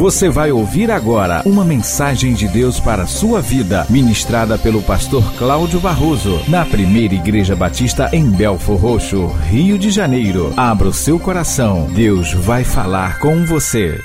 Você vai ouvir agora uma mensagem de Deus para a sua vida, ministrada pelo pastor Cláudio Barroso, na primeira Igreja Batista em Belfor Roxo, Rio de Janeiro. Abra o seu coração, Deus vai falar com você.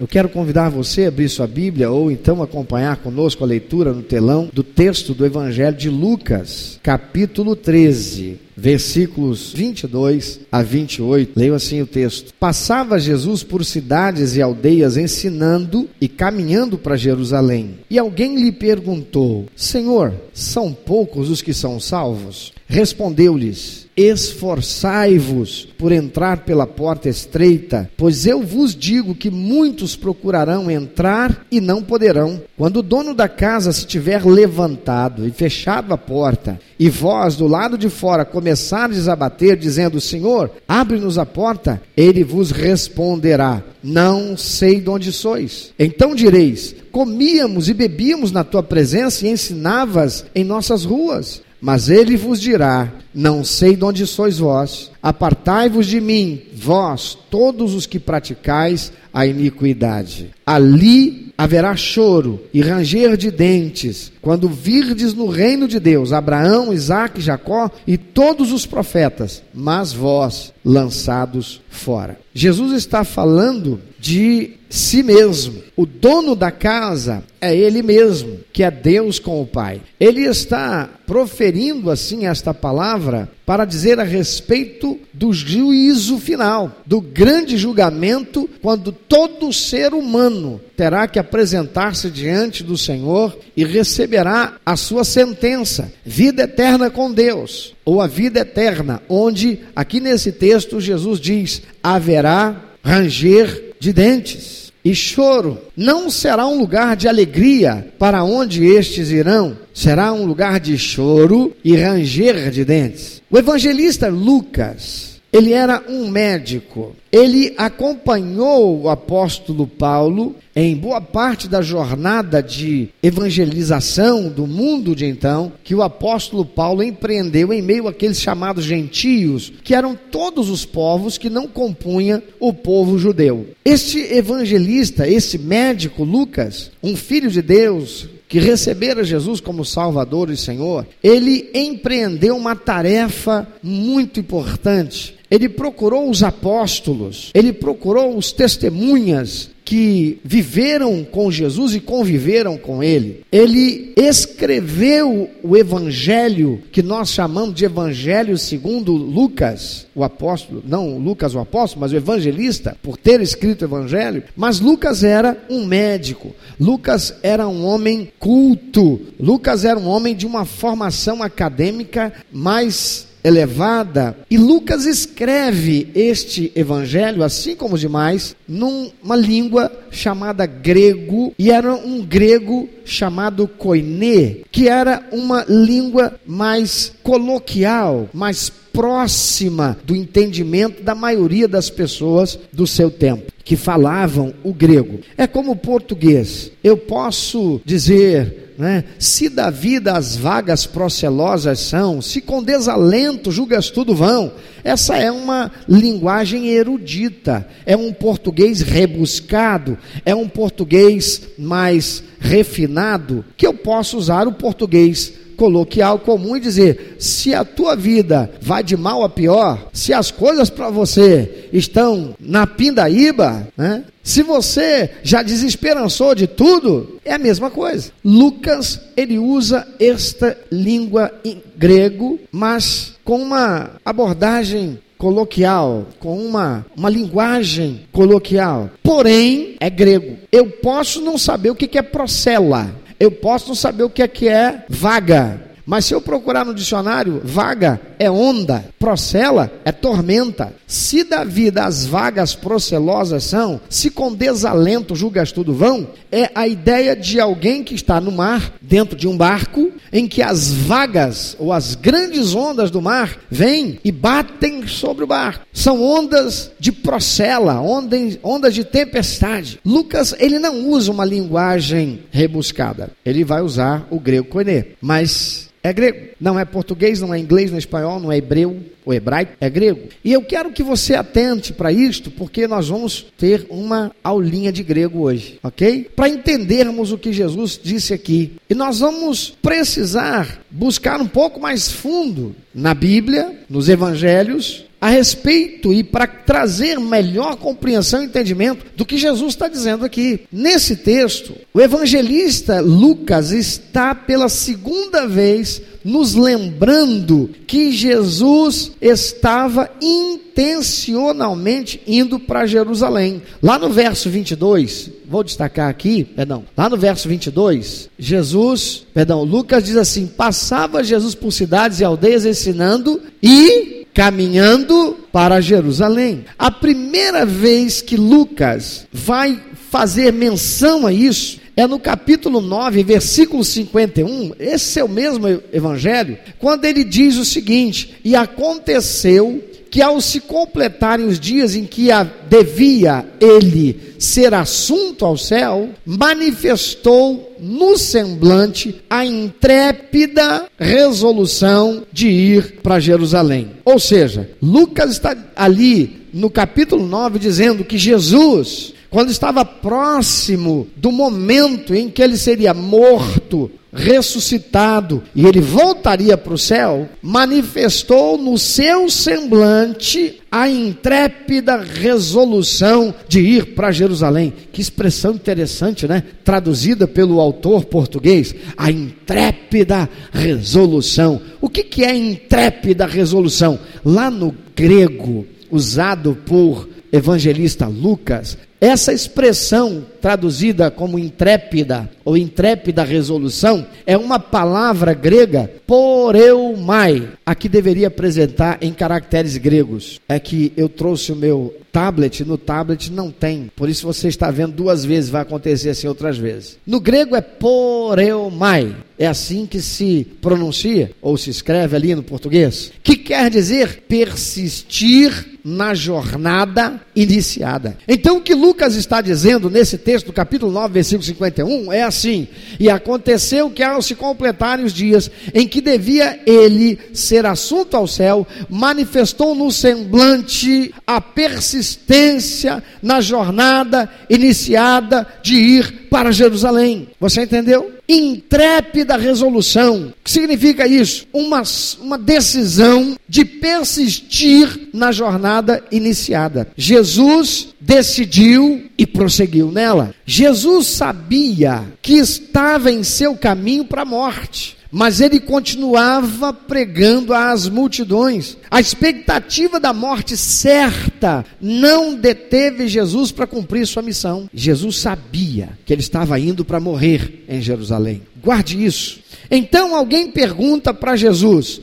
Eu quero convidar você a abrir sua Bíblia ou então acompanhar conosco a leitura no telão do texto do Evangelho de Lucas, capítulo 13 versículos 22 a 28. Leio assim o texto: Passava Jesus por cidades e aldeias ensinando e caminhando para Jerusalém. E alguém lhe perguntou: Senhor, são poucos os que são salvos? Respondeu-lhes: Esforçai-vos por entrar pela porta estreita, pois eu vos digo que muitos procurarão entrar e não poderão. Quando o dono da casa se tiver levantado e fechado a porta, e vós do lado de fora começardes a bater, dizendo: Senhor, abre-nos a porta, ele vos responderá: Não sei de onde sois. Então direis: Comíamos e bebíamos na tua presença e ensinavas em nossas ruas. Mas ele vos dirá: Não sei de onde sois vós, apartai-vos de mim, vós, todos os que praticais a iniquidade. Ali haverá choro e ranger de dentes, quando virdes no reino de Deus Abraão, Isaque, Jacó e todos os profetas, mas vós lançados fora. Jesus está falando de si mesmo. O dono da casa é ele mesmo, que é Deus com o Pai. Ele está proferindo assim esta palavra para dizer a respeito do juízo final, do grande julgamento, quando todo ser humano terá que apresentar-se diante do Senhor e receberá a sua sentença, vida eterna com Deus, ou a vida eterna, onde aqui nesse texto Jesus diz: haverá ranger de dentes e choro. Não será um lugar de alegria para onde estes irão, será um lugar de choro e ranger de dentes. O evangelista Lucas ele era um médico. Ele acompanhou o apóstolo Paulo em boa parte da jornada de evangelização do mundo de então, que o apóstolo Paulo empreendeu em meio àqueles chamados gentios, que eram todos os povos que não compunham o povo judeu. Este evangelista, esse médico Lucas, um filho de Deus, que recebera Jesus como Salvador e Senhor, ele empreendeu uma tarefa muito importante ele procurou os apóstolos, ele procurou os testemunhas que viveram com Jesus e conviveram com ele. Ele escreveu o evangelho que nós chamamos de evangelho segundo Lucas, o apóstolo, não Lucas o apóstolo, mas o evangelista, por ter escrito o evangelho, mas Lucas era um médico. Lucas era um homem culto. Lucas era um homem de uma formação acadêmica mais elevada. E Lucas escreve este evangelho, assim como os demais, numa língua chamada grego, e era um grego chamado koiné, que era uma língua mais coloquial, mais próxima do entendimento da maioria das pessoas do seu tempo, que falavam o grego. É como o português. Eu posso dizer né? Se da vida as vagas procelosas são, se com desalento julgas tudo vão. Essa é uma linguagem erudita, é um português rebuscado, é um português mais refinado, que eu posso usar o português coloquial comum e dizer: se a tua vida vai de mal a pior, se as coisas para você estão na pindaíba, né? Se você já desesperançou de tudo, é a mesma coisa. Lucas, ele usa esta língua em grego, mas com uma abordagem coloquial, com uma, uma linguagem coloquial. Porém, é grego. Eu posso não saber o que é procela, eu posso não saber o que é que é vaga. Mas se eu procurar no dicionário, vaga é onda, procela é tormenta. Se da vida as vagas procelosas são, se com desalento julgas tudo vão, é a ideia de alguém que está no mar, dentro de um barco, em que as vagas ou as grandes ondas do mar vêm e batem sobre o barco. São ondas de procela, ondas, de tempestade. Lucas, ele não usa uma linguagem rebuscada. Ele vai usar o grego koiné. Mas é grego, não é português, não é inglês, não é espanhol, não é hebreu, O hebraico é grego. E eu quero que você atente para isto, porque nós vamos ter uma aulinha de grego hoje, ok? Para entendermos o que Jesus disse aqui. E nós vamos precisar buscar um pouco mais fundo na Bíblia, nos evangelhos, a respeito e para trazer melhor compreensão e entendimento do que Jesus está dizendo aqui. Nesse texto, o evangelista Lucas está pela segunda vez nos lembrando que Jesus estava intencionalmente indo para Jerusalém. Lá no verso 22, vou destacar aqui, perdão, lá no verso 22, Jesus, perdão, Lucas diz assim: passava Jesus por cidades e aldeias ensinando e caminhando para Jerusalém. A primeira vez que Lucas vai fazer menção a isso é no capítulo 9, versículo 51. Esse é o mesmo evangelho, quando ele diz o seguinte: E aconteceu que ao se completarem os dias em que devia ele ser assunto ao céu, manifestou no semblante a intrépida resolução de ir para Jerusalém. Ou seja, Lucas está ali no capítulo 9 dizendo que Jesus quando estava próximo do momento em que ele seria morto, ressuscitado e ele voltaria para o céu, manifestou no seu semblante a intrépida resolução de ir para Jerusalém. Que expressão interessante, né? Traduzida pelo autor português, a intrépida resolução. O que, que é intrépida resolução? Lá no grego, usado por evangelista Lucas, essa expressão traduzida como intrépida ou intrépida resolução é uma palavra grega poreumai. Aqui deveria apresentar em caracteres gregos. É que eu trouxe o meu tablet, no tablet não tem. Por isso você está vendo duas vezes, vai acontecer assim outras vezes. No grego é poreumai. É assim que se pronuncia ou se escreve ali no português, que quer dizer persistir na jornada iniciada. Então, que Lucas está dizendo nesse texto do capítulo 9, versículo 51 é assim: E aconteceu que, ao se completarem os dias em que devia ele ser assunto ao céu, manifestou no semblante a persistência na jornada iniciada de ir para Jerusalém. Você entendeu? intrépida resolução. O que significa isso? Uma, uma decisão de persistir na jornada iniciada. Jesus decidiu e prosseguiu nela. Jesus sabia que estava em seu caminho para a morte mas ele continuava pregando às multidões. A expectativa da morte certa não deteve Jesus para cumprir sua missão. Jesus sabia que ele estava indo para morrer em Jerusalém. Guarde isso. Então alguém pergunta para Jesus: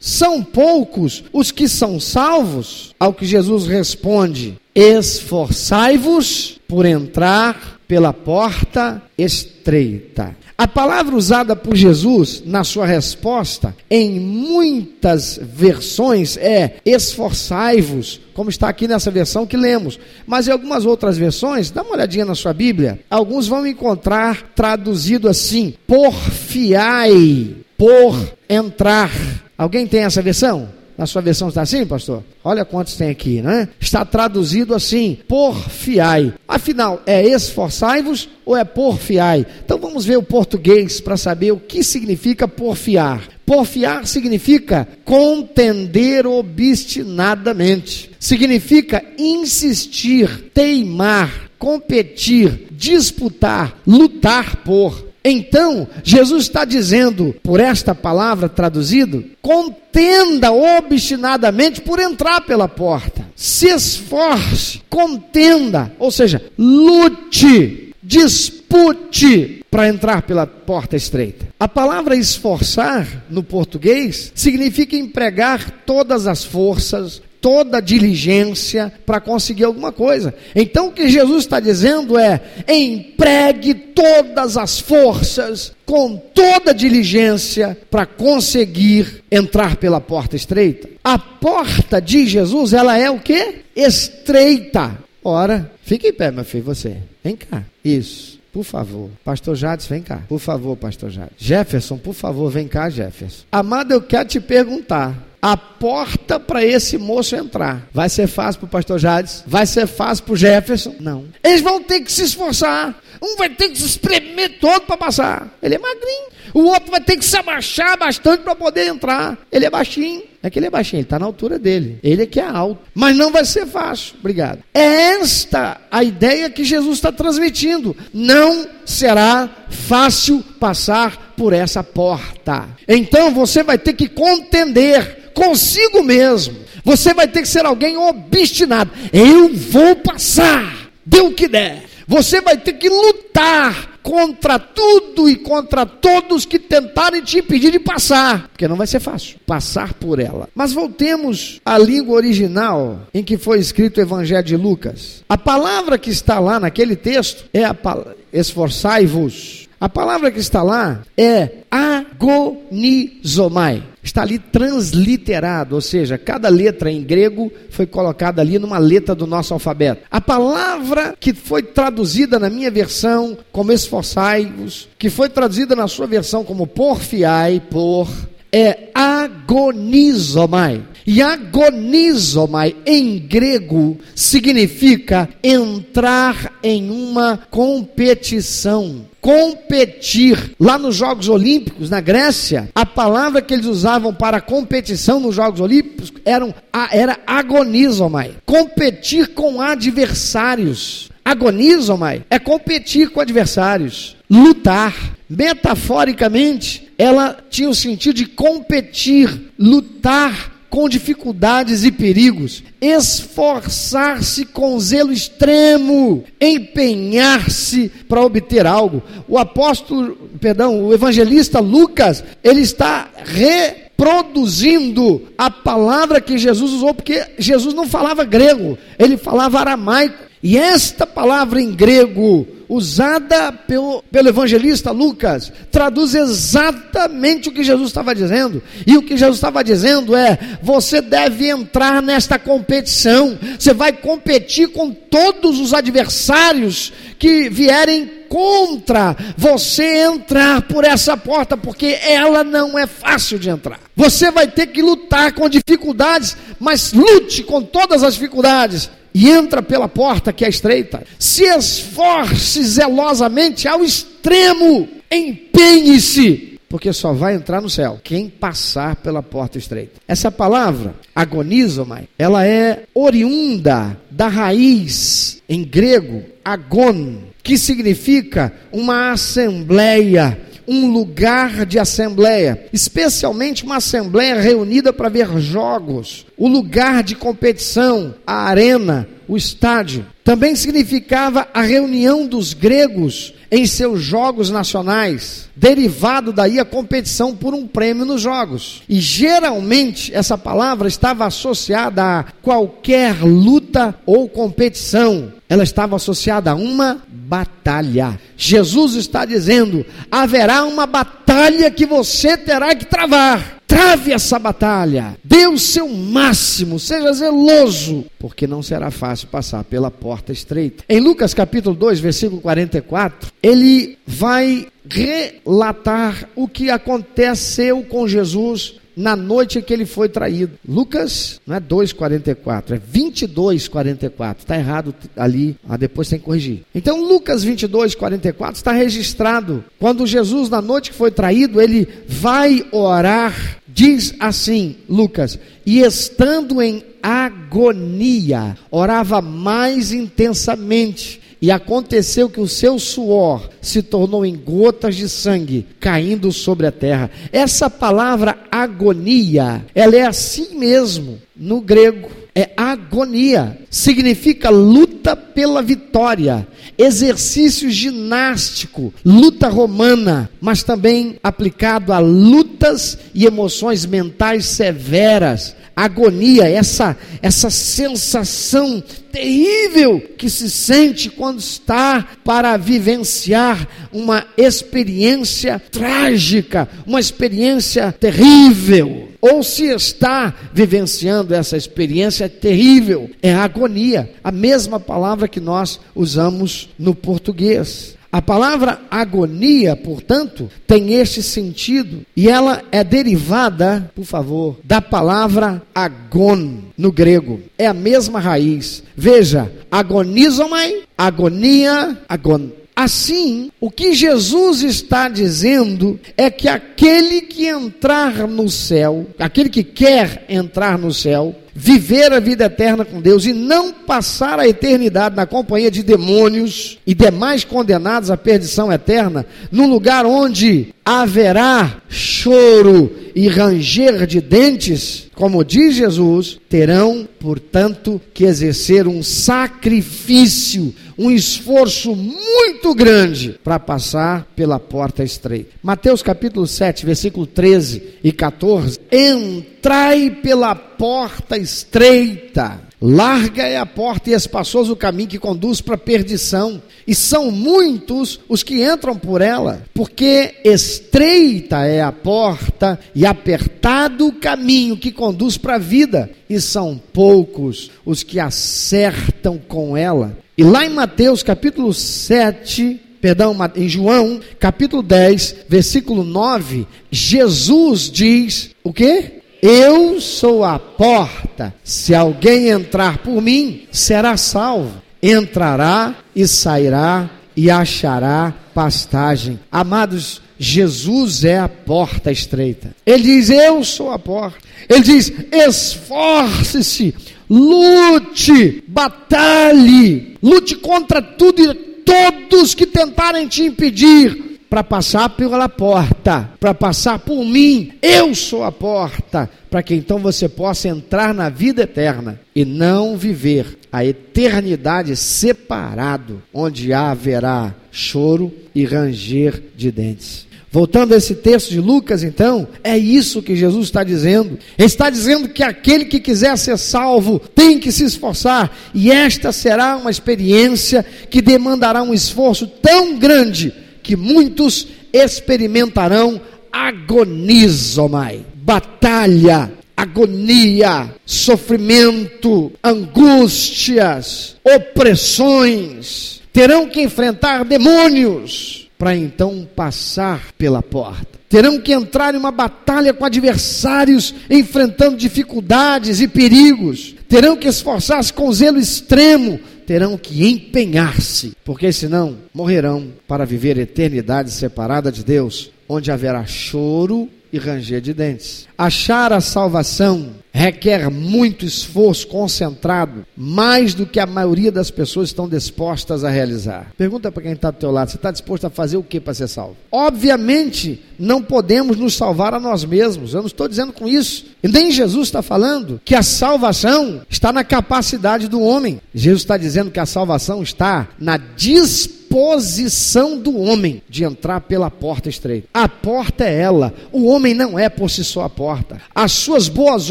são poucos os que são salvos? Ao que Jesus responde: esforçai-vos por entrar pela porta estreita. A palavra usada por Jesus na sua resposta, em muitas versões, é esforçai-vos, como está aqui nessa versão que lemos. Mas em algumas outras versões, dá uma olhadinha na sua Bíblia, alguns vão encontrar traduzido assim: porfiai, por entrar. Alguém tem essa versão? Na sua versão está assim, pastor? Olha quantos tem aqui, né? Está traduzido assim: porfiai. Afinal, é esforçai-vos ou é porfiai? Então vamos ver o português para saber o que significa porfiar. Porfiar significa contender obstinadamente. Significa insistir, teimar, competir, disputar, lutar por. Então, Jesus está dizendo, por esta palavra traduzido, contenda obstinadamente por entrar pela porta. Se esforce, contenda, ou seja, lute, dispute para entrar pela porta estreita. A palavra esforçar no português significa empregar todas as forças, toda diligência para conseguir alguma coisa. Então o que Jesus está dizendo é: empregue todas as forças, com toda diligência, para conseguir entrar pela porta estreita. A porta de Jesus, ela é o que? Estreita. Ora, fique em pé, meu filho, você. Vem cá. Isso. Por favor. Pastor Jades, vem cá. Por favor, Pastor Jades. Jefferson, por favor, vem cá, Jefferson. Amado, eu quero te perguntar. A porta para esse moço entrar. Vai ser fácil para o pastor Jades? Vai ser fácil para o Jefferson? Não. Eles vão ter que se esforçar. Um vai ter que se espremer todo para passar. Ele é magrinho. O outro vai ter que se abaixar bastante para poder entrar. Ele é baixinho. É que ele é baixinho, ele está na altura dele. Ele é que é alto. Mas não vai ser fácil. Obrigado. É esta a ideia que Jesus está transmitindo. Não será fácil passar por essa porta. Então você vai ter que contender consigo mesmo. Você vai ter que ser alguém obstinado. Eu vou passar, dê o que der. Você vai ter que lutar contra tudo e contra todos que tentarem te impedir de passar, porque não vai ser fácil passar por ela. Mas voltemos à língua original em que foi escrito o Evangelho de Lucas. A palavra que está lá naquele texto é a palavra esforçai-vos. A palavra que está lá é agonizomai está ali transliterado, ou seja, cada letra em grego foi colocada ali numa letra do nosso alfabeto. A palavra que foi traduzida na minha versão como esforçai-vos, que foi traduzida na sua versão como porfiai, por, é agonizomai. E agonizomai em grego significa entrar em uma competição competir. Lá nos Jogos Olímpicos, na Grécia, a palavra que eles usavam para competição nos Jogos Olímpicos eram, era agonizomai. Competir com adversários. Agonizomai é competir com adversários. Lutar. Metaforicamente, ela tinha o sentido de competir, lutar com dificuldades e perigos, esforçar-se com zelo extremo, empenhar-se para obter algo. O apóstolo, perdão, o evangelista Lucas, ele está reproduzindo a palavra que Jesus usou, porque Jesus não falava grego, ele falava aramaico. E esta palavra em grego, usada pelo, pelo evangelista Lucas, traduz exatamente o que Jesus estava dizendo. E o que Jesus estava dizendo é: você deve entrar nesta competição, você vai competir com todos os adversários que vierem contra você entrar por essa porta, porque ela não é fácil de entrar. Você vai ter que lutar com dificuldades, mas lute com todas as dificuldades e entra pela porta que é estreita. Se esforce zelosamente ao extremo, empenhe-se, porque só vai entrar no céu quem passar pela porta estreita. Essa palavra, agonizomai, ela é oriunda da raiz em grego agon, que significa uma assembleia um lugar de assembleia, especialmente uma assembleia reunida para ver jogos, o lugar de competição, a arena, o estádio. Também significava a reunião dos gregos em seus jogos nacionais, derivado daí a competição por um prêmio nos jogos. E geralmente essa palavra estava associada a qualquer luta ou competição. Ela estava associada a uma batalha. Jesus está dizendo: haverá uma batalha que você terá que travar. Trave essa batalha, dê o seu máximo, seja zeloso, porque não será fácil passar pela porta estreita. Em Lucas capítulo 2, versículo 44, ele vai relatar o que aconteceu com Jesus na noite que ele foi traído. Lucas não é 2,44, é 22,44. Está errado ali, ah, depois tem que corrigir. Então, Lucas 22,44 está registrado. Quando Jesus, na noite que foi traído, ele vai orar. Diz assim, Lucas, e estando em agonia, orava mais intensamente e aconteceu que o seu suor se tornou em gotas de sangue caindo sobre a terra. Essa palavra agonia, ela é assim mesmo no grego. É agonia, significa luta pela vitória, exercício ginástico, luta romana, mas também aplicado a lutas e emoções mentais severas agonia, essa, essa sensação terrível que se sente quando está para vivenciar uma experiência trágica, uma experiência terrível. Ou se está vivenciando essa experiência terrível, é agonia, a mesma palavra que nós usamos no português. A palavra agonia, portanto, tem este sentido e ela é derivada, por favor, da palavra agon no grego. É a mesma raiz. Veja, agonizomai, agonia, agon. Assim, o que Jesus está dizendo é que aquele que entrar no céu, aquele que quer entrar no céu, viver a vida eterna com Deus e não passar a eternidade na companhia de demônios e demais condenados à perdição eterna, num lugar onde haverá choro e ranger de dentes, como diz Jesus, terão, portanto, que exercer um sacrifício, um esforço muito grande para passar pela porta estreita. Mateus capítulo 7, versículo 13 e 14. Entrai pela porta estreita. Larga é a porta e espaçoso o caminho que conduz para a perdição, e são muitos os que entram por ela, porque estreita é a porta e apertado o caminho que conduz para a vida, e são poucos os que acertam com ela. E lá em Mateus capítulo 7, perdão, em João, capítulo 10, versículo 9, Jesus diz o quê? Eu sou a porta. Se alguém entrar por mim, será salvo. Entrará e sairá e achará pastagem. Amados, Jesus é a porta estreita. Ele diz: Eu sou a porta. Ele diz: Esforce-se, lute, batalhe, lute contra tudo e todos que tentarem te impedir para passar pela porta, para passar por mim. Eu sou a porta, para que então você possa entrar na vida eterna e não viver a eternidade separado, onde haverá choro e ranger de dentes. Voltando a esse texto de Lucas, então, é isso que Jesus está dizendo. Ele está dizendo que aquele que quiser ser salvo tem que se esforçar, e esta será uma experiência que demandará um esforço tão grande que muitos experimentarão agonizomai, batalha, agonia, sofrimento, angústias, opressões, terão que enfrentar demônios para então passar pela porta. Terão que entrar em uma batalha com adversários, enfrentando dificuldades e perigos. Terão que esforçar-se com zelo extremo terão que empenhar-se, porque senão morrerão para viver eternidade separada de Deus, onde haverá choro e ranger de dentes. Achar a salvação requer muito esforço concentrado, mais do que a maioria das pessoas estão dispostas a realizar. Pergunta para quem está do teu lado, você está disposto a fazer o que para ser salvo? Obviamente, não podemos nos salvar a nós mesmos. Eu não estou dizendo com isso. E nem Jesus está falando que a salvação está na capacidade do homem. Jesus está dizendo que a salvação está na disposição posição do homem de entrar pela porta estreita. A porta é ela. O homem não é por si só a porta. As suas boas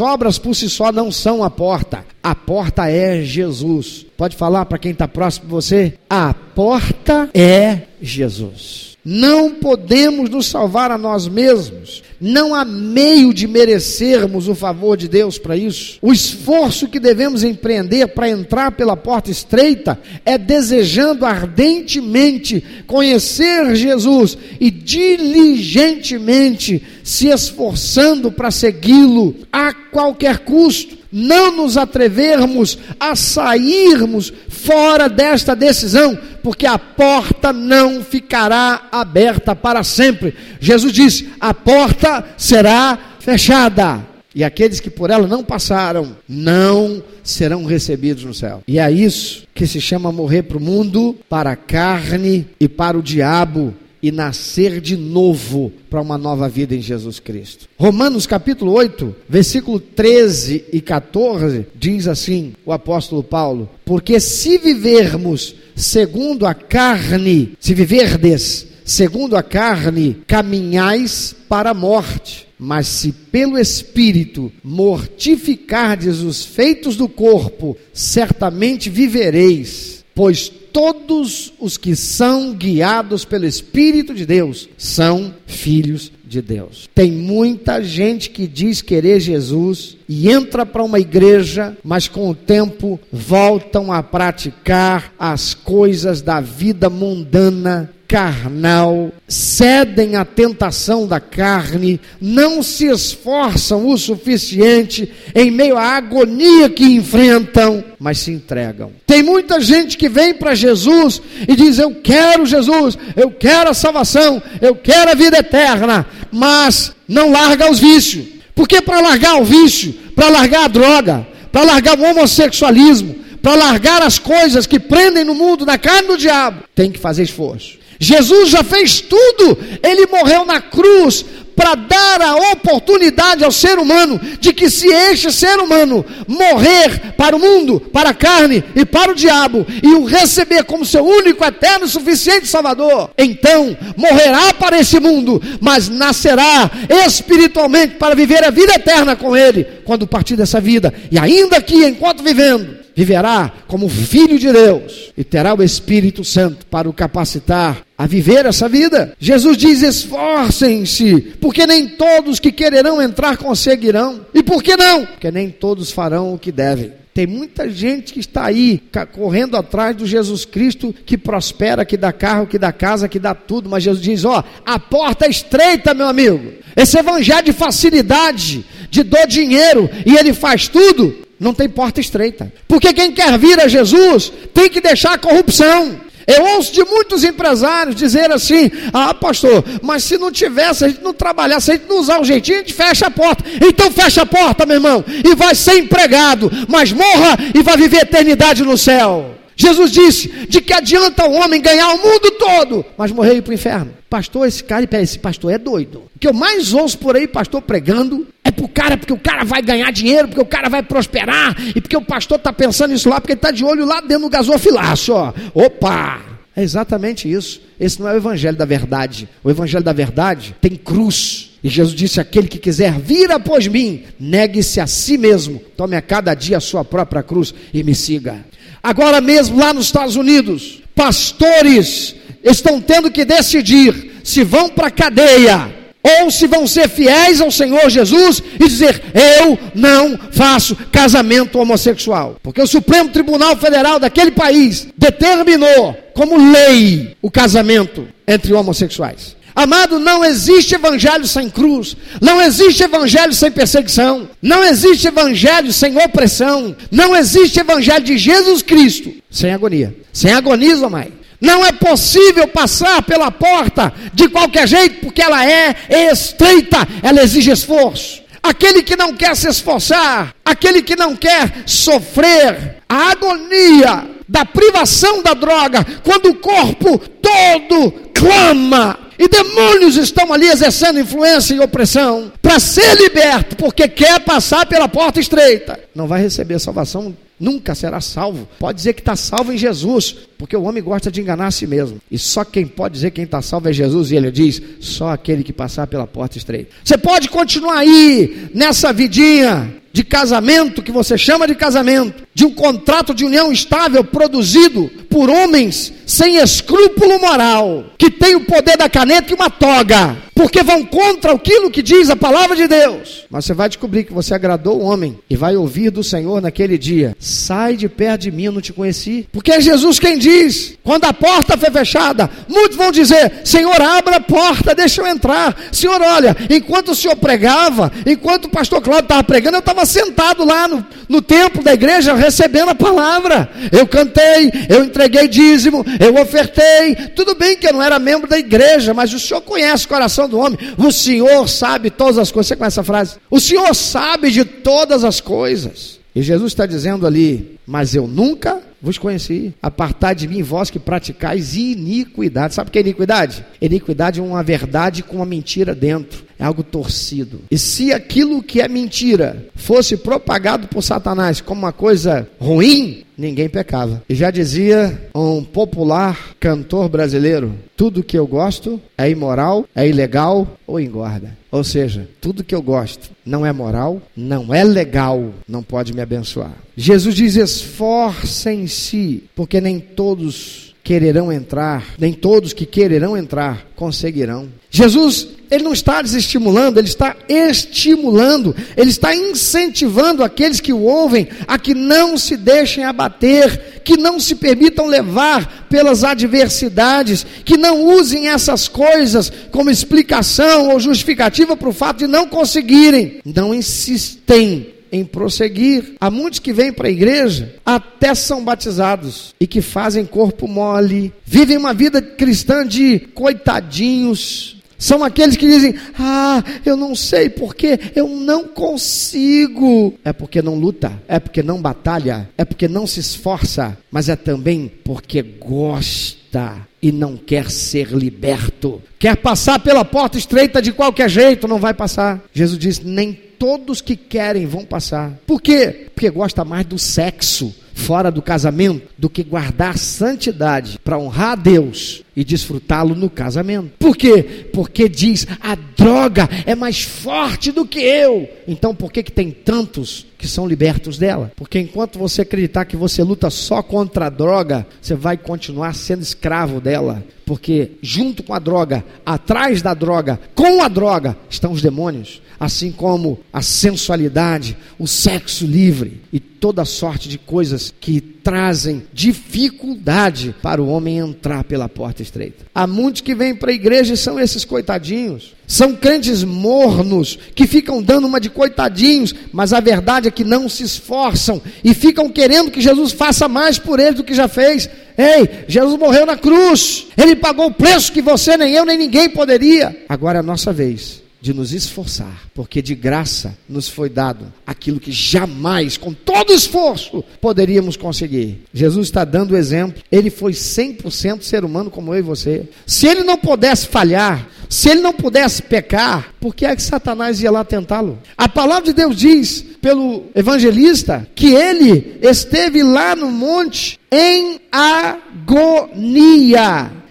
obras por si só não são a porta. A porta é Jesus. Pode falar para quem está próximo de você? A porta é Jesus. Não podemos nos salvar a nós mesmos. Não há meio de merecermos o favor de Deus para isso. O esforço que devemos empreender para entrar pela porta estreita é desejando ardentemente conhecer Jesus e diligentemente se esforçando para segui-lo a qualquer custo não nos atrevermos a sairmos fora desta decisão, porque a porta não ficará aberta para sempre. Jesus disse: a porta será fechada. E aqueles que por ela não passaram, não serão recebidos no céu. E é isso que se chama morrer para o mundo, para a carne e para o diabo e nascer de novo para uma nova vida em Jesus Cristo. Romanos capítulo 8, versículo 13 e 14 diz assim: o apóstolo Paulo: Porque se vivermos segundo a carne, se viverdes segundo a carne, caminhais para a morte. Mas se pelo Espírito mortificardes os feitos do corpo, certamente vivereis, pois todos os que são guiados pelo Espírito de Deus são filhos de Deus. Tem muita gente que diz querer Jesus e entra para uma igreja, mas com o tempo voltam a praticar as coisas da vida mundana carnal, cedem à tentação da carne, não se esforçam o suficiente em meio à agonia que enfrentam, mas se entregam. Tem muita gente que vem para Jesus e diz: Eu quero Jesus, eu quero a salvação, eu quero a vida eterna, mas não larga os vícios. Porque para largar o vício, para largar a droga, para largar o homossexualismo, para largar as coisas que prendem no mundo, na carne do diabo, tem que fazer esforço. Jesus já fez tudo, ele morreu na cruz para dar a oportunidade ao ser humano de que se este ser humano morrer para o mundo, para a carne e para o diabo e o receber como seu único, eterno e suficiente Salvador, então morrerá para esse mundo, mas nascerá espiritualmente para viver a vida eterna com ele quando partir dessa vida. E ainda aqui enquanto vivendo viverá como filho de Deus e terá o Espírito Santo para o capacitar a viver essa vida. Jesus diz: esforcem-se, porque nem todos que quererão entrar conseguirão. E por que não? Porque nem todos farão o que devem. Tem muita gente que está aí correndo atrás do Jesus Cristo que prospera, que dá carro, que dá casa, que dá tudo. Mas Jesus diz: ó, a porta é estreita, meu amigo. Esse evangelho de facilidade, de dor dinheiro e ele faz tudo, não tem porta estreita. Porque quem quer vir a Jesus tem que deixar a corrupção. Eu ouço de muitos empresários dizer assim: ah, pastor, mas se não tivesse, a gente não trabalhar, se a gente não usar o jeitinho, a gente fecha a porta. Então fecha a porta, meu irmão, e vai ser empregado, mas morra e vai viver eternidade no céu. Jesus disse: de que adianta o homem ganhar o mundo todo, mas morrer para o inferno? Pastor, esse cara, esse pastor é doido. O que eu mais ouço por aí, pastor pregando, é para o cara, porque o cara vai ganhar dinheiro, porque o cara vai prosperar, e porque o pastor está pensando isso lá, porque ele está de olho lá dentro do gasofilácio, ó. Opa! É exatamente isso. Esse não é o evangelho da verdade. O evangelho da verdade tem cruz. E Jesus disse: aquele que quiser vir após mim, negue-se a si mesmo, tome a cada dia a sua própria cruz e me siga. Agora mesmo, lá nos Estados Unidos, pastores estão tendo que decidir se vão para a cadeia ou se vão ser fiéis ao Senhor Jesus e dizer: Eu não faço casamento homossexual. Porque o Supremo Tribunal Federal daquele país determinou como lei o casamento entre homossexuais. Amado, não existe evangelho sem cruz, não existe evangelho sem perseguição, não existe evangelho sem opressão, não existe evangelho de Jesus Cristo sem agonia. Sem agonia, mãe. Não é possível passar pela porta de qualquer jeito, porque ela é estreita, ela exige esforço. Aquele que não quer se esforçar, aquele que não quer sofrer a agonia da privação da droga, quando o corpo todo clama e demônios estão ali exercendo influência e opressão para ser liberto, porque quer passar pela porta estreita. Não vai receber salvação, nunca será salvo. Pode dizer que está salvo em Jesus, porque o homem gosta de enganar a si mesmo. E só quem pode dizer quem está salvo é Jesus, e ele diz: só aquele que passar pela porta estreita. Você pode continuar aí nessa vidinha de casamento que você chama de casamento, de um contrato de união estável produzido por homens sem escrúpulo moral, que tem o poder da caneta e uma toga, porque vão contra aquilo que diz a palavra de Deus. Mas você vai descobrir que você agradou o homem e vai ouvir do Senhor naquele dia: sai de perto de mim, eu não te conheci. Porque é Jesus quem diz: quando a porta foi fechada, muitos vão dizer: Senhor, abra a porta, deixa eu entrar. Senhor, olha, enquanto o senhor pregava, enquanto o pastor Cláudio estava pregando, eu estava sentado lá no, no templo da igreja recebendo a palavra. Eu cantei, eu entreguei dízimo, eu ofertei. Tudo bem que eu não era membro da igreja, mas o senhor conhece o coração do homem. O senhor sabe todas as coisas. Você conhece essa frase? O senhor sabe de todas as coisas. E Jesus está dizendo ali: Mas eu nunca vos conheci. Apartai de mim, vós que praticais iniquidade. Sabe o que é iniquidade? Iniquidade é uma verdade com uma mentira dentro. É algo torcido. E se aquilo que é mentira fosse propagado por Satanás como uma coisa ruim, ninguém pecava. E já dizia um popular cantor brasileiro: tudo que eu gosto é imoral, é ilegal ou engorda. Ou seja, tudo que eu gosto não é moral, não é legal, não pode me abençoar. Jesus diz: esforcem-se, porque nem todos quererão entrar, nem todos que quererão entrar conseguirão. Jesus ele não está desestimulando, ele está estimulando, ele está incentivando aqueles que o ouvem a que não se deixem abater, que não se permitam levar pelas adversidades, que não usem essas coisas como explicação ou justificativa para o fato de não conseguirem. Não insistem em prosseguir. Há muitos que vêm para a igreja, até são batizados e que fazem corpo mole, vivem uma vida cristã de coitadinhos. São aqueles que dizem: Ah, eu não sei porque eu não consigo. É porque não luta, é porque não batalha, é porque não se esforça, mas é também porque gosta e não quer ser liberto. Quer passar pela porta estreita de qualquer jeito, não vai passar. Jesus diz: Nem todos que querem vão passar. Por quê? Porque gosta mais do sexo fora do casamento do que guardar santidade para honrar a Deus e desfrutá-lo no casamento. Por quê? Porque diz: a droga é mais forte do que eu. Então, por que, que tem tantos que são libertos dela? Porque enquanto você acreditar que você luta só contra a droga, você vai continuar sendo escravo dela. Porque junto com a droga, atrás da droga, com a droga, estão os demônios assim como a sensualidade, o sexo livre e toda sorte de coisas que trazem dificuldade para o homem entrar pela porta estreita. Há muitos que vêm para a igreja e são esses coitadinhos. São crentes mornos que ficam dando uma de coitadinhos, mas a verdade é que não se esforçam e ficam querendo que Jesus faça mais por eles do que já fez. Ei, Jesus morreu na cruz, ele pagou o preço que você, nem eu, nem ninguém poderia. Agora é a nossa vez de nos esforçar, porque de graça nos foi dado aquilo que jamais, com todo esforço, poderíamos conseguir. Jesus está dando o exemplo, ele foi 100% ser humano como eu e você. Se ele não pudesse falhar, se ele não pudesse pecar, por que é que Satanás ia lá tentá-lo? A palavra de Deus diz, pelo evangelista, que ele esteve lá no monte em agonia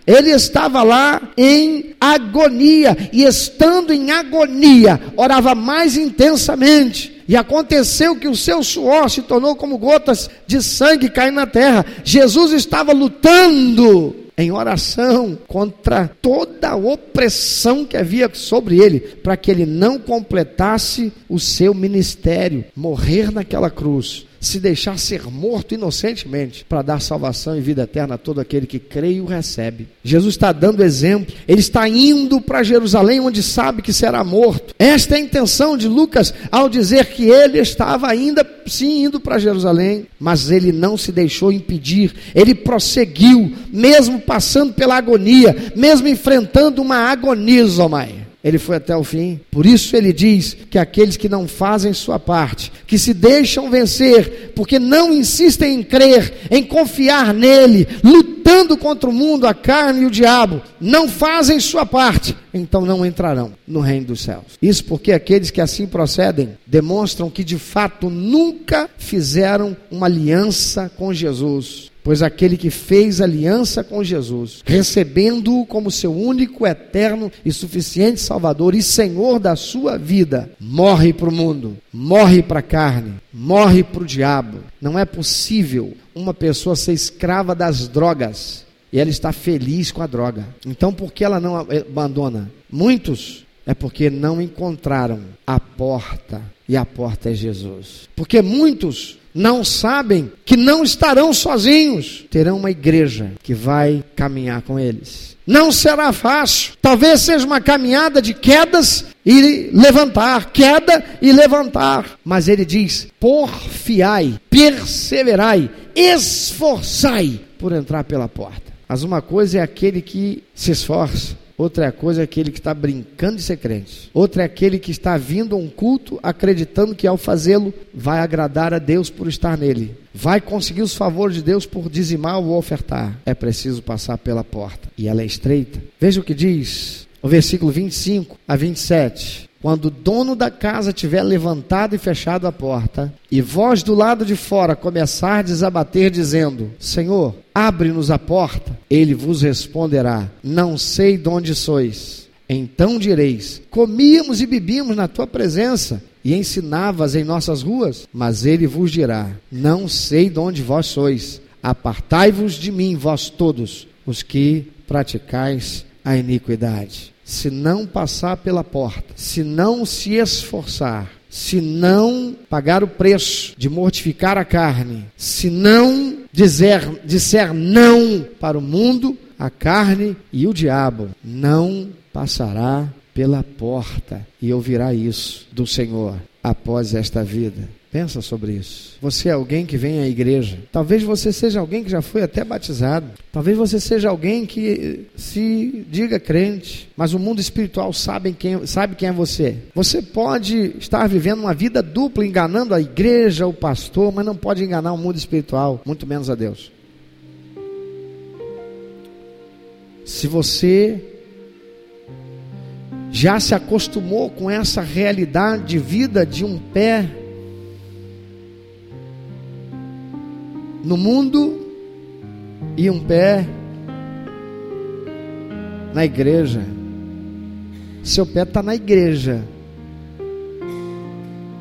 ele estava lá em agonia, e estando em agonia, orava mais intensamente. E aconteceu que o seu suor se tornou como gotas de sangue caindo na terra. Jesus estava lutando em oração contra toda a opressão que havia sobre ele, para que ele não completasse o seu ministério, morrer naquela cruz se deixar ser morto inocentemente para dar salvação e vida eterna a todo aquele que crê e o recebe. Jesus está dando exemplo, ele está indo para Jerusalém, onde sabe que será morto. Esta é a intenção de Lucas ao dizer que ele estava ainda sim indo para Jerusalém, mas ele não se deixou impedir, ele prosseguiu, mesmo passando pela agonia, mesmo enfrentando uma agonia, Zomai ele foi até o fim. Por isso ele diz que aqueles que não fazem sua parte, que se deixam vencer, porque não insistem em crer, em confiar nele, lutando contra o mundo, a carne e o diabo, não fazem sua parte, então não entrarão no reino dos céus. Isso porque aqueles que assim procedem demonstram que de fato nunca fizeram uma aliança com Jesus Pois aquele que fez aliança com Jesus, recebendo-o como seu único, eterno e suficiente Salvador e Senhor da sua vida, morre para o mundo, morre para a carne, morre para o diabo. Não é possível uma pessoa ser escrava das drogas e ela está feliz com a droga. Então, por que ela não abandona? Muitos é porque não encontraram a porta, e a porta é Jesus. Porque muitos não sabem que não estarão sozinhos, terão uma igreja que vai caminhar com eles. Não será fácil, talvez seja uma caminhada de quedas e levantar, queda e levantar, mas ele diz: porfiai, perseverai, esforçai por entrar pela porta. Mas uma coisa é aquele que se esforça, Outra coisa é aquele que está brincando de ser crente. Outra é aquele que está vindo a um culto acreditando que ao fazê-lo vai agradar a Deus por estar nele. Vai conseguir os favores de Deus por dizimar ou ofertar. É preciso passar pela porta. E ela é estreita. Veja o que diz o versículo 25 a 27. Quando o dono da casa tiver levantado e fechado a porta, e vós do lado de fora começardes a bater, dizendo: Senhor, abre-nos a porta, ele vos responderá: Não sei de onde sois. Então direis: Comíamos e bebíamos na tua presença e ensinavas em nossas ruas. Mas ele vos dirá: Não sei de onde vós sois. Apartai-vos de mim, vós todos, os que praticais a iniquidade. Se não passar pela porta, se não se esforçar, se não pagar o preço de mortificar a carne, se não dizer, disser não para o mundo, a carne e o diabo, não passará pela porta e ouvirá isso do Senhor após esta vida. Pensa sobre isso. Você é alguém que vem à igreja. Talvez você seja alguém que já foi até batizado. Talvez você seja alguém que se diga crente, mas o mundo espiritual sabe quem, sabe quem é você. Você pode estar vivendo uma vida dupla, enganando a igreja, o pastor, mas não pode enganar o mundo espiritual, muito menos a Deus. Se você já se acostumou com essa realidade de vida de um pé no mundo e um pé na igreja. Seu pé está na igreja,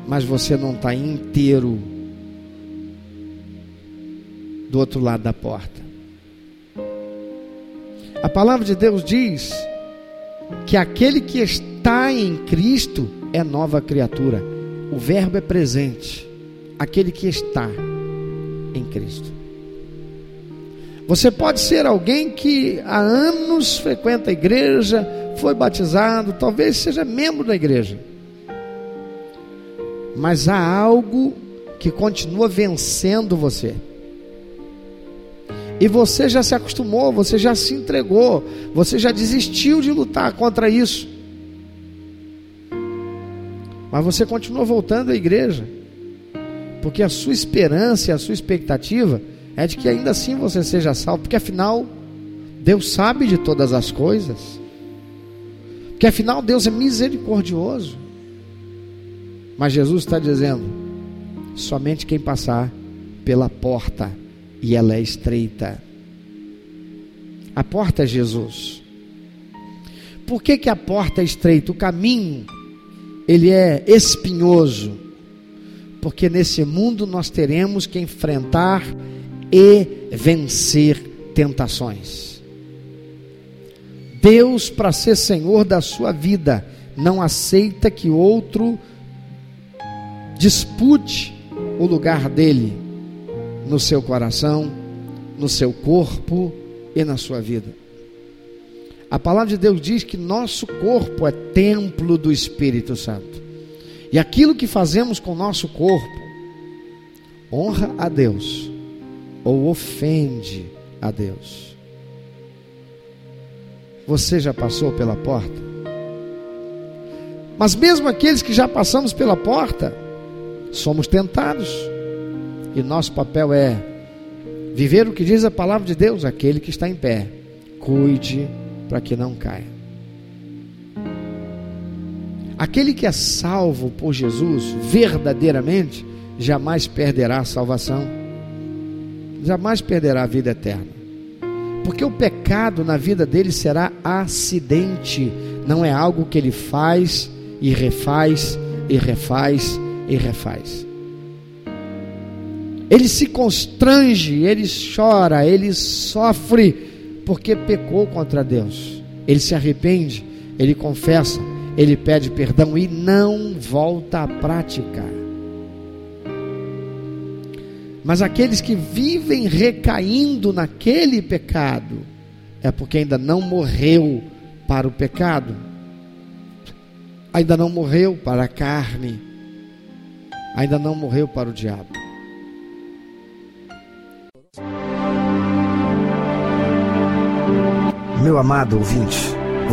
mas você não está inteiro do outro lado da porta. A palavra de Deus diz que aquele que está em Cristo é nova criatura. O verbo é presente. Aquele que está em Cristo. Você pode ser alguém que há anos frequenta a igreja, foi batizado, talvez seja membro da igreja. Mas há algo que continua vencendo você. E você já se acostumou, você já se entregou, você já desistiu de lutar contra isso. Mas você continua voltando à igreja porque a sua esperança e a sua expectativa é de que ainda assim você seja salvo, porque afinal Deus sabe de todas as coisas, porque afinal Deus é misericordioso. Mas Jesus está dizendo: somente quem passar pela porta, e ela é estreita. A porta é Jesus. Por que, que a porta é estreita? O caminho ele é espinhoso porque nesse mundo nós teremos que enfrentar e vencer tentações. Deus, para ser Senhor da sua vida, não aceita que outro dispute o lugar dele no seu coração, no seu corpo e na sua vida. A palavra de Deus diz que nosso corpo é templo do Espírito Santo. E aquilo que fazemos com o nosso corpo honra a Deus ou ofende a Deus. Você já passou pela porta? Mas mesmo aqueles que já passamos pela porta, somos tentados. E nosso papel é viver o que diz a palavra de Deus, aquele que está em pé. Cuide para que não caia. Aquele que é salvo por Jesus verdadeiramente, jamais perderá a salvação, jamais perderá a vida eterna. Porque o pecado na vida dele será acidente, não é algo que ele faz e refaz e refaz e refaz. Ele se constrange, ele chora, ele sofre porque pecou contra Deus. Ele se arrepende, ele confessa, ele pede perdão e não volta à prática. Mas aqueles que vivem recaindo naquele pecado, é porque ainda não morreu para o pecado, ainda não morreu para a carne, ainda não morreu para o diabo. Meu amado ouvinte,